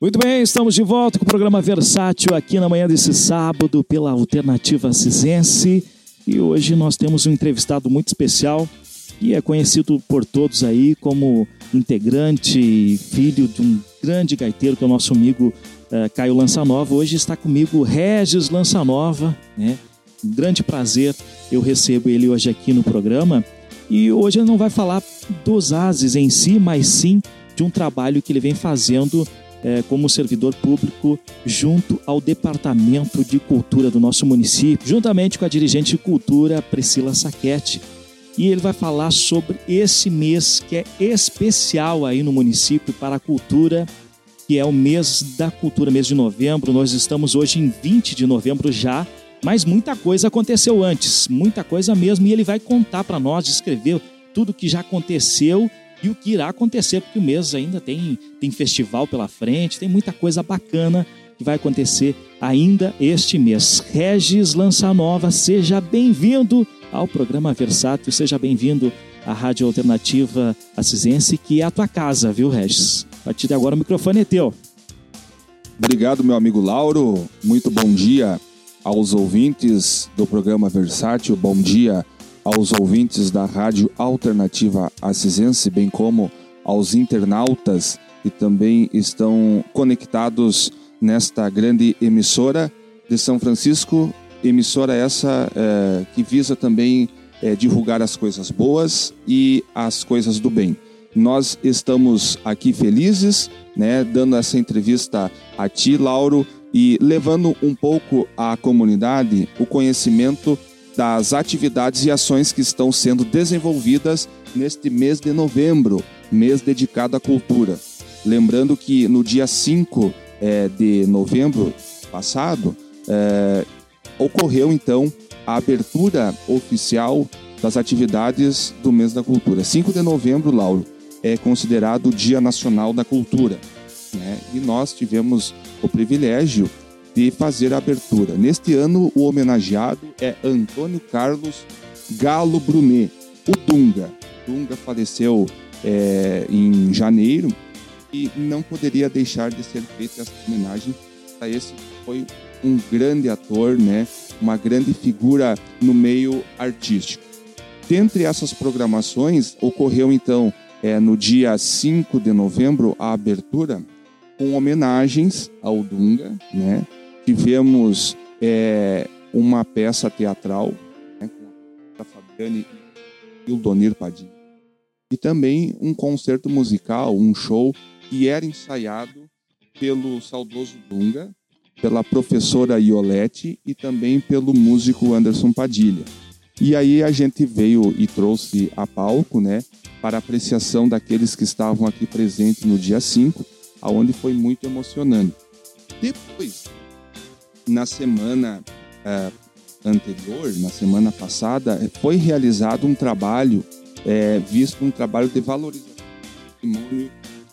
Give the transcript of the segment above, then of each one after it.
Muito bem, estamos de volta com o programa Versátil aqui na manhã desse sábado pela Alternativa Cisense. E hoje nós temos um entrevistado muito especial e é conhecido por todos aí como integrante, filho de um grande gaiteiro que é o nosso amigo uh, Caio Lançanova. Hoje está comigo Regis Lançanova, né? Um grande prazer eu recebo ele hoje aqui no programa. E hoje ele não vai falar dos ases em si, mas sim de um trabalho que ele vem fazendo é, como servidor público junto ao Departamento de Cultura do nosso município, juntamente com a dirigente de cultura Priscila Saquete. E ele vai falar sobre esse mês que é especial aí no município para a cultura, que é o mês da cultura, mês de novembro. Nós estamos hoje em 20 de novembro já, mas muita coisa aconteceu antes, muita coisa mesmo, e ele vai contar para nós, descrever tudo que já aconteceu e o que irá acontecer, porque o mês ainda tem, tem festival pela frente, tem muita coisa bacana que vai acontecer ainda este mês. Regis Lança Nova, seja bem-vindo ao programa Versátil, seja bem-vindo à Rádio Alternativa Assisense, que é a tua casa, viu, Regis? A partir de agora o microfone é teu. Obrigado, meu amigo Lauro. Muito bom dia aos ouvintes do programa Versátil. Bom dia aos ouvintes da Rádio Alternativa Assisense, bem como aos internautas que também estão conectados nesta grande emissora de São Francisco, emissora essa é, que visa também é, divulgar as coisas boas e as coisas do bem. Nós estamos aqui felizes, né, dando essa entrevista a ti, Lauro, e levando um pouco à comunidade o conhecimento das atividades e ações que estão sendo desenvolvidas neste mês de novembro, mês dedicado à cultura. Lembrando que no dia 5 é, de novembro passado, é, ocorreu então a abertura oficial das atividades do mês da cultura. 5 de novembro, Lauro, é considerado o Dia Nacional da Cultura. Né? E nós tivemos o privilégio de fazer a abertura. Neste ano, o homenageado é Antônio Carlos Galo Brunet, o Dunga. Dunga faleceu é, em janeiro e não poderia deixar de ser feita essa homenagem a esse que foi um grande ator, né? uma grande figura no meio artístico. Dentre essas programações, ocorreu então é, no dia 5 de novembro a abertura com homenagens ao Dunga, né? Tivemos é, uma peça teatral né, com a Fabiane e o Donir Padilha. E também um concerto musical, um show que era ensaiado pelo saudoso Dunga, pela professora Iolete e também pelo músico Anderson Padilha. E aí a gente veio e trouxe a palco, né, para apreciação daqueles que estavam aqui presentes no dia 5, aonde foi muito emocionante. Depois na semana uh, anterior, na semana passada, foi realizado um trabalho, é, visto um trabalho de valorização do patrimônio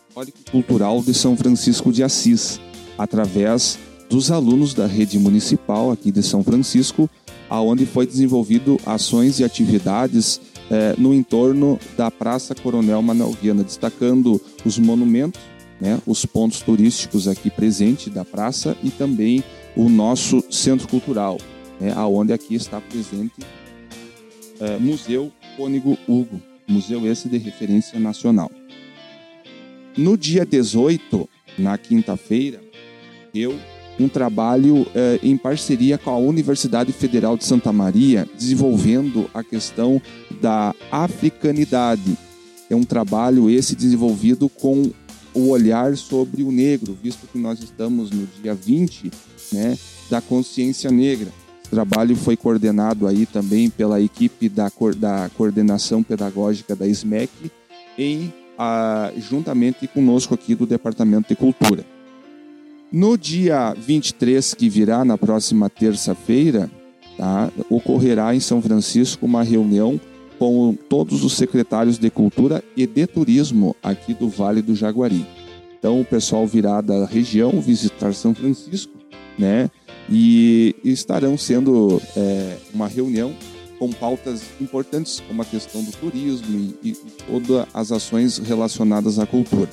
histórico e cultural de São Francisco de Assis, através dos alunos da rede municipal aqui de São Francisco, aonde foi desenvolvido ações e atividades é, no entorno da Praça Coronel Manuel Viana, destacando os monumentos, né, os pontos turísticos aqui presentes da praça e também o nosso centro cultural, né, aonde aqui está presente é, Museu Cônigo Hugo, museu esse de referência nacional. No dia 18, na quinta-feira, eu um trabalho é, em parceria com a Universidade Federal de Santa Maria, desenvolvendo a questão da africanidade. É um trabalho esse desenvolvido com o olhar sobre o negro, visto que nós estamos no dia 20 né, da consciência negra. Esse trabalho foi coordenado aí também pela equipe da, da coordenação pedagógica da SMEC, em, a, juntamente conosco aqui do Departamento de Cultura. No dia 23, que virá na próxima terça-feira, tá, ocorrerá em São Francisco uma reunião com todos os secretários de Cultura e de Turismo aqui do Vale do Jaguari. Então o pessoal virá da região visitar São Francisco, né? E estarão sendo é, uma reunião com pautas importantes como a questão do turismo e, e todas as ações relacionadas à cultura.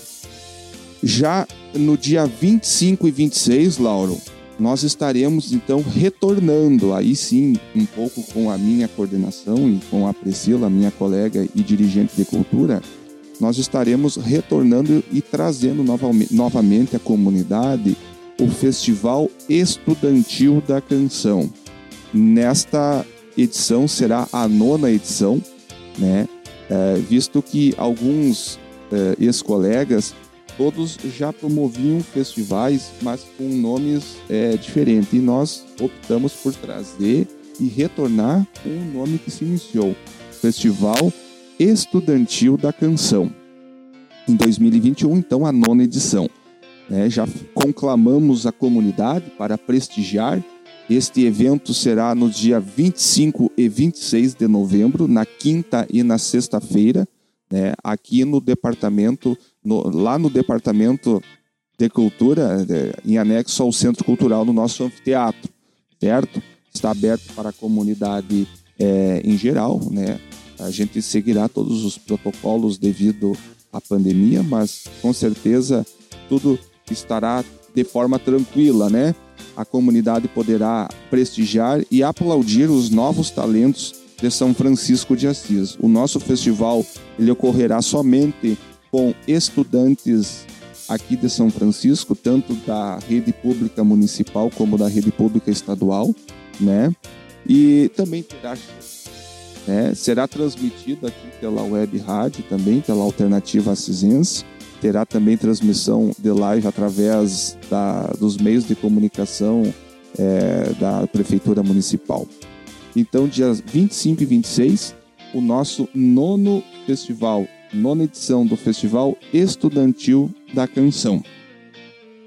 Já no dia 25 e 26, Lauro, nós estaremos então retornando, aí sim, um pouco com a minha coordenação e com a Priscila, minha colega e dirigente de cultura, nós estaremos retornando e trazendo novamente à comunidade o Festival Estudantil da Canção. Nesta edição será a nona edição, né? É, visto que alguns é, ex-colegas todos já promoviam festivais, mas com nomes é, diferentes. E nós optamos por trazer e retornar um nome que se iniciou: Festival Estudantil da Canção. Em 2021, então, a nona edição. É, já conclamamos a comunidade para prestigiar. Este evento será no dia 25 e 26 de novembro, na quinta e na sexta-feira, né, aqui no departamento, no, lá no departamento de cultura, em anexo ao centro cultural no nosso anfiteatro, certo? Está aberto para a comunidade é, em geral, né? A gente seguirá todos os protocolos devido à pandemia, mas com certeza tudo estará de forma tranquila, né? A comunidade poderá prestigiar e aplaudir os novos talentos de São Francisco de Assis. O nosso festival ele ocorrerá somente com estudantes aqui de São Francisco, tanto da rede pública municipal como da rede pública estadual, né? E também terá né? será transmitido aqui pela web rádio também, pela Alternativa Assisense. Terá também transmissão de live através da, dos meios de comunicação é, da Prefeitura Municipal. Então, dias 25 e 26, o nosso nono festival, nona edição do Festival Estudantil da Canção.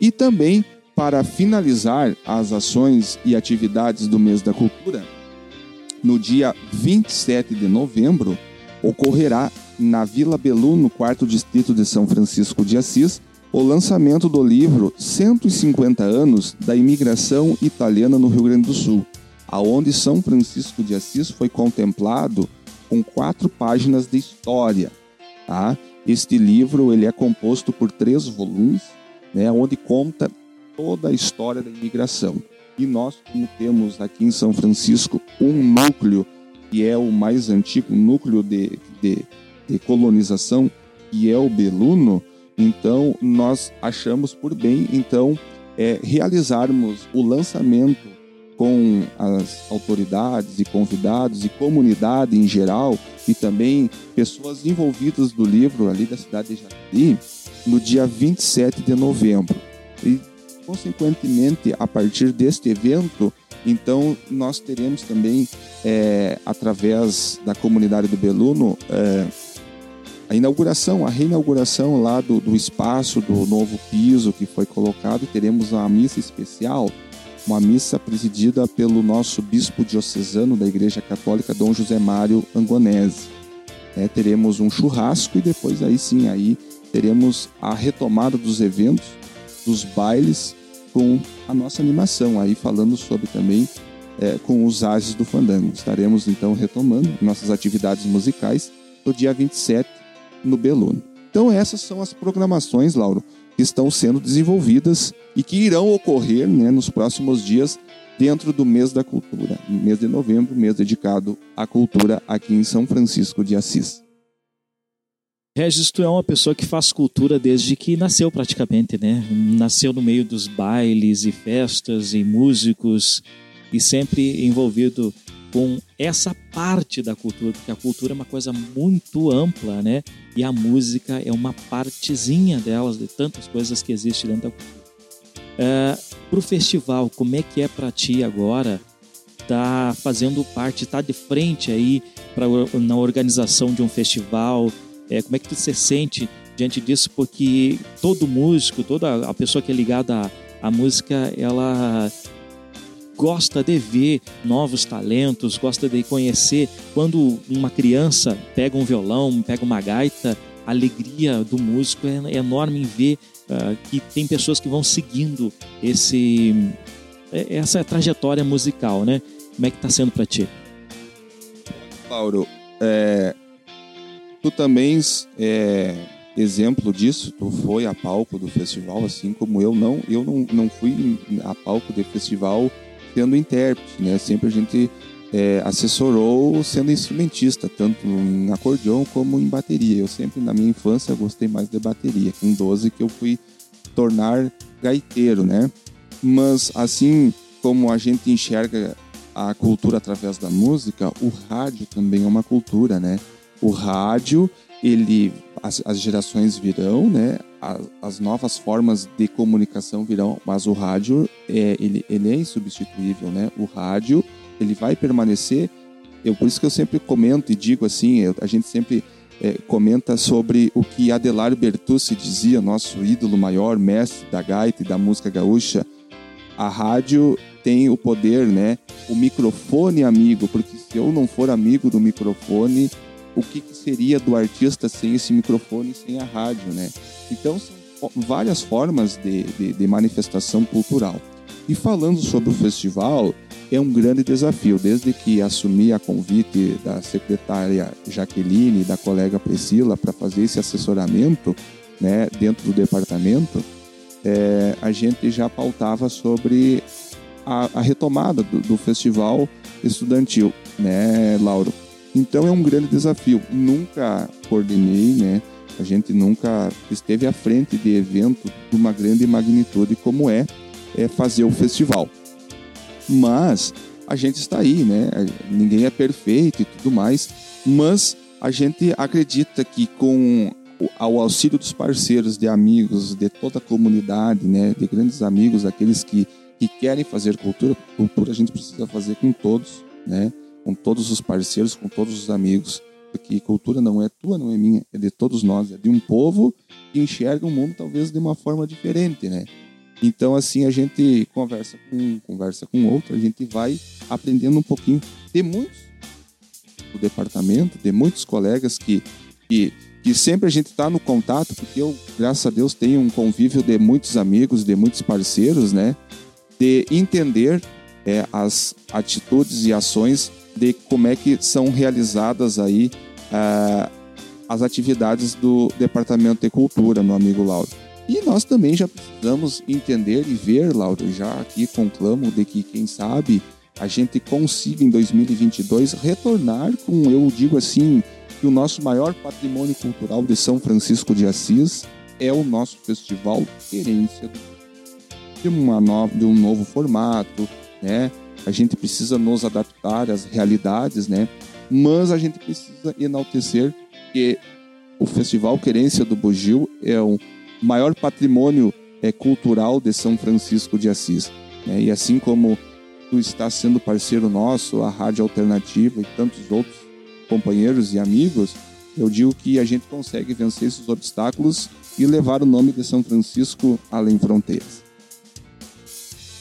E também, para finalizar as ações e atividades do mês da cultura, no dia 27 de novembro, ocorrerá na Vila Belu, no quarto distrito de São Francisco de Assis, o lançamento do livro 150 anos da imigração italiana no Rio Grande do Sul, aonde São Francisco de Assis foi contemplado com quatro páginas de história. Tá? Este livro ele é composto por três volumes, né, onde conta toda a história da imigração. E nós, como temos aqui em São Francisco um núcleo que é o mais antigo núcleo de, de, de colonização, que é o Beluno, então nós achamos por bem então é, realizarmos o lançamento com as autoridades e convidados e comunidade em geral e também pessoas envolvidas do livro ali da cidade de Jati no dia 27 de novembro. E, consequentemente, a partir deste evento, então nós teremos também, é, através da comunidade do Beluno, é, a inauguração, a reinauguração lá do, do espaço do novo piso que foi colocado. Teremos uma missa especial uma missa presidida pelo nosso bispo diocesano da Igreja Católica, Dom José Mário Angonese. É, teremos um churrasco e depois aí sim aí teremos a retomada dos eventos, dos bailes com a nossa animação aí falando sobre também é, com os ases do fandango. Estaremos então retomando nossas atividades musicais no dia 27 no Beluno. Então essas são as programações, Lauro, que estão sendo desenvolvidas e que irão ocorrer né, nos próximos dias dentro do mês da cultura, mês de novembro, mês dedicado à cultura aqui em São Francisco de Assis. Regis, tu é uma pessoa que faz cultura desde que nasceu praticamente, né? Nasceu no meio dos bailes e festas e músicos e sempre envolvido com essa parte da cultura, porque a cultura é uma coisa muito ampla, né? E a música é uma partezinha delas, de tantas coisas que existem dentro da cultura. É, para o festival, como é que é para ti agora tá fazendo parte, tá de frente aí pra, na organização de um festival? É, como é que tu se sente diante disso? Porque todo músico, toda a pessoa que é ligada à, à música, ela gosta de ver novos talentos, gosta de conhecer. Quando uma criança pega um violão, pega uma gaita, a alegria do músico é enorme em ver uh, que tem pessoas que vão seguindo esse é, essa trajetória musical, né? Como é que está sendo para ti? Lauro, é, tu também é, exemplo disso, tu foi a palco do festival, assim como eu não, eu não, não fui a palco de festival sendo intérprete, né? Sempre a gente é, assessorou sendo instrumentista, tanto em acordeão como em bateria. Eu sempre, na minha infância, gostei mais de bateria. Com 12 que eu fui tornar gaiteiro, né? Mas, assim como a gente enxerga a cultura através da música, o rádio também é uma cultura, né? O rádio, ele, as, as gerações virão, né? As, as, novas formas de comunicação virão, mas o rádio, é, ele, ele é insubstituível, né? O rádio ele vai permanecer. Eu, por isso que eu sempre comento e digo assim, eu, a gente sempre é, comenta sobre o que Adelário Bertucci dizia, nosso ídolo maior, mestre da gaita e da música gaúcha. A rádio tem o poder, né? O microfone amigo, porque se eu não for amigo do microfone, o que, que seria do artista sem esse microfone, sem a rádio, né? Então são várias formas de, de, de manifestação cultural. E falando sobre o festival, é um grande desafio. Desde que assumi a convite da secretária Jaqueline e da colega Priscila para fazer esse assessoramento né, dentro do departamento, é, a gente já pautava sobre a, a retomada do, do, festival estudantil, né, Lauro? Então é um grande desafio. Nunca coordenei, né? A gente nunca esteve à frente de evento de uma grande magnitude como é, é fazer o festival. Mas a gente está aí, né? Ninguém é perfeito e tudo mais, mas a gente acredita que com o auxílio dos parceiros, de amigos, de toda a comunidade, né, de grandes amigos, aqueles que, que querem fazer cultura, cultura a gente precisa fazer com todos, né, com todos os parceiros, com todos os amigos, porque cultura não é tua, não é minha, é de todos nós, é de um povo que enxerga o mundo talvez de uma forma diferente, né? Então, assim, a gente conversa com um, conversa com outro, a gente vai aprendendo um pouquinho. Tem muitos do departamento, tem muitos colegas que, que, que sempre a gente está no contato, porque eu, graças a Deus, tenho um convívio de muitos amigos, de muitos parceiros, né? De entender é, as atitudes e ações de como é que são realizadas aí uh, as atividades do Departamento de Cultura, meu amigo Lauro. E nós também já precisamos entender e ver, Lauro, já aqui conclamo de que, quem sabe, a gente consiga em 2022 retornar com, eu digo assim, que o nosso maior patrimônio cultural de São Francisco de Assis é o nosso Festival Querência de, uma nova, de um novo formato, né? A gente precisa nos adaptar às realidades, né? Mas a gente precisa enaltecer que o Festival Querência do Bugio é um maior patrimônio é, cultural de São Francisco de Assis. Né? E assim como tu está sendo parceiro nosso, a Rádio Alternativa e tantos outros companheiros e amigos, eu digo que a gente consegue vencer esses obstáculos e levar o nome de São Francisco além fronteiras.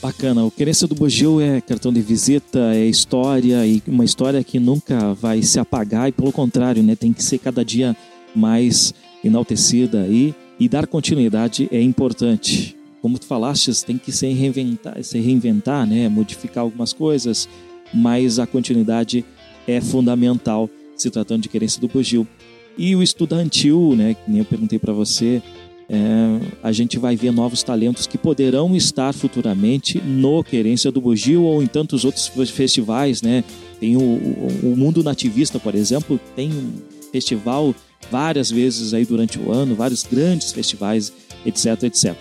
Bacana, o Querência do Bugio é cartão de visita, é história e uma história que nunca vai se apagar e pelo contrário, né, tem que ser cada dia mais enaltecida aí e dar continuidade é importante. Como tu falaste, tem que se reinventar, se reinventar, né? modificar algumas coisas, mas a continuidade é fundamental se tratando de querência do bugio. E o estudantil, né, que nem eu perguntei para você, é, a gente vai ver novos talentos que poderão estar futuramente no Querência do Bugio ou em tantos outros festivais, né? Tem o, o, o Mundo Nativista, por exemplo, tem um festival várias vezes aí durante o ano, vários grandes festivais, etc, etc.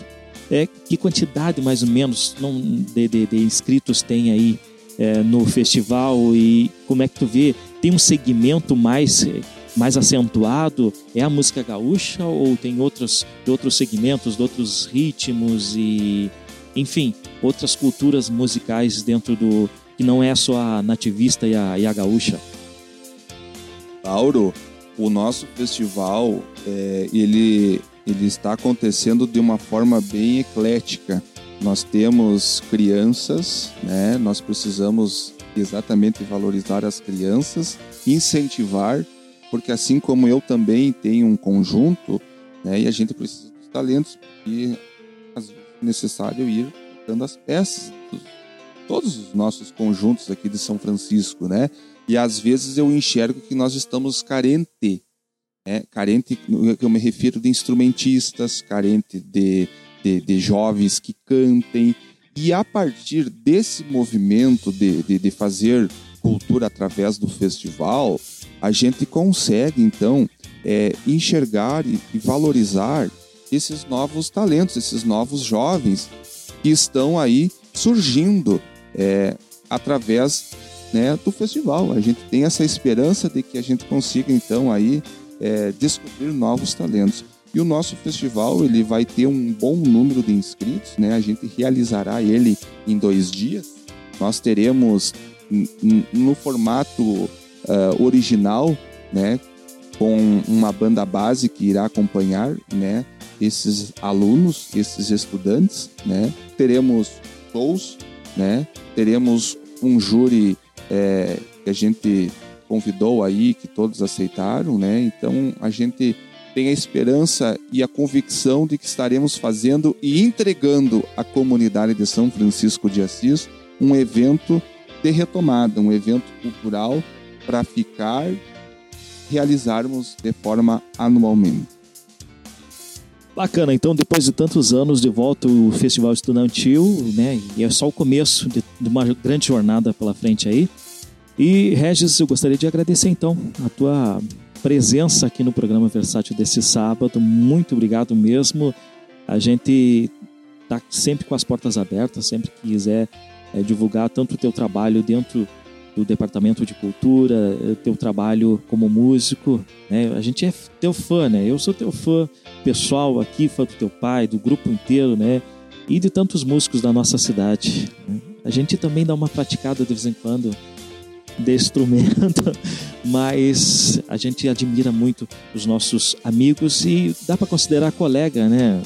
É, que quantidade mais ou menos não, de, de, de inscritos tem aí é, no festival e como é que tu vê? Tem um segmento mais mais acentuado? É a música gaúcha ou tem outros, outros segmentos, outros ritmos e, enfim, outras culturas musicais dentro do que não é só a nativista e a, e a gaúcha? Lauro, o nosso festival é, ele, ele está acontecendo de uma forma bem eclética. Nós temos crianças, né? nós precisamos exatamente valorizar as crianças, incentivar, porque assim como eu também tenho um conjunto, né? e a gente precisa dos talentos, e às vezes é necessário ir dando as peças, todos os nossos conjuntos aqui de São Francisco, né? E às vezes eu enxergo que nós estamos carentes é, carente, eu me refiro de instrumentistas, carente de, de, de jovens que cantem. E a partir desse movimento de, de, de fazer cultura através do festival, a gente consegue então é, enxergar e, valorizar esses novos talentos, esses novos jovens que estão aí surgindo é, através né, do festival. A gente tem essa esperança de que a gente consiga então aí é, descobrir novos talentos. E o nosso festival ele vai ter um bom número de inscritos, né? A gente realizará ele em dois dias. Nós teremos no formato uh, original, né? Com uma banda base que irá acompanhar, né? Esses alunos, esses estudantes, né? Teremos shows, né? Teremos um júri é, que a gente convidou aí, que todos aceitaram, né? Então a gente tem a esperança e a convicção de que estaremos fazendo e entregando à comunidade de São Francisco de Assis um evento de retomada, um evento cultural para ficar, realizarmos de forma anualmente. Bacana, então depois de tantos anos de volta o Festival Estudantil, né? E é só o começo de, de uma grande jornada pela frente aí. E Regis, eu gostaria de agradecer então a tua presença aqui no programa Versátil desse sábado. Muito obrigado mesmo. A gente está sempre com as portas abertas, sempre que quiser é, divulgar tanto o teu trabalho dentro do Departamento de Cultura, eh, teu trabalho como músico. Né? A gente é teu fã, né? Eu sou teu fã pessoal aqui, fã do teu pai, do grupo inteiro, né? E de tantos músicos da nossa cidade. Né? A gente também dá uma praticada de vez em quando de instrumento, mas a gente admira muito os nossos amigos e dá para considerar colega, né?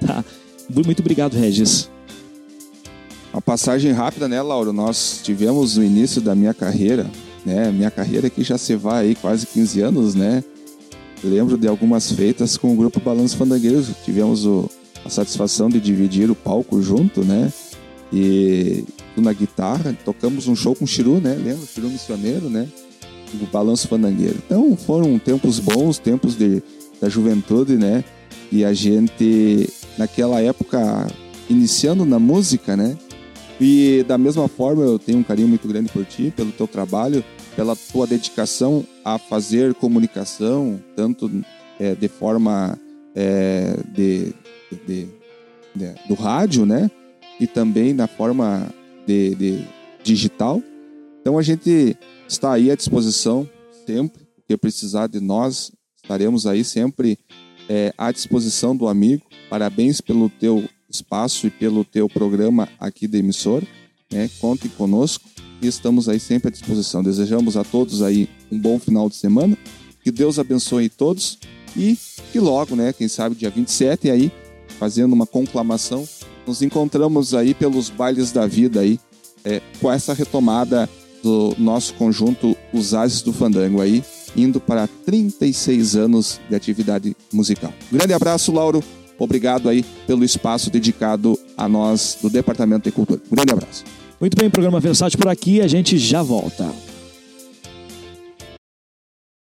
Tá. Muito obrigado, Regis. Uma passagem rápida, né, Lauro? Nós tivemos no início da minha carreira, né? Minha carreira que já se vai aí quase 15 anos, né? lembro de algumas feitas com o grupo Balanço Fandangueiros. Tivemos o, a satisfação de dividir o palco junto, né? E na guitarra, tocamos um show com o Chiru, né? Lembra? Chiru Missioneiro, né? O Balanço Fandangueiro. Então foram tempos bons, tempos de, da juventude, né? E a gente, naquela época, iniciando na música, né? E da mesma forma, eu tenho um carinho muito grande por ti, pelo teu trabalho, pela tua dedicação a fazer comunicação, tanto é, de forma é, de, de, de, do rádio, né? E também na forma de, digital. Então a gente está aí à disposição sempre, que precisar de nós, estaremos aí sempre é, à disposição do amigo. Parabéns pelo teu espaço e pelo teu programa aqui da emissora. Né? Conte conosco e estamos aí sempre à disposição. Desejamos a todos aí um bom final de semana. Que Deus abençoe todos e que logo, né, quem sabe dia 27 aí, fazendo uma conclamação, nos encontramos aí pelos bailes da vida aí, é, com essa retomada do nosso conjunto Os Ases do Fandango aí, indo para 36 anos de atividade musical. grande abraço, Lauro. Obrigado aí pelo espaço dedicado a nós do Departamento de Cultura. grande abraço. Muito bem, programa Versátil por aqui, a gente já volta.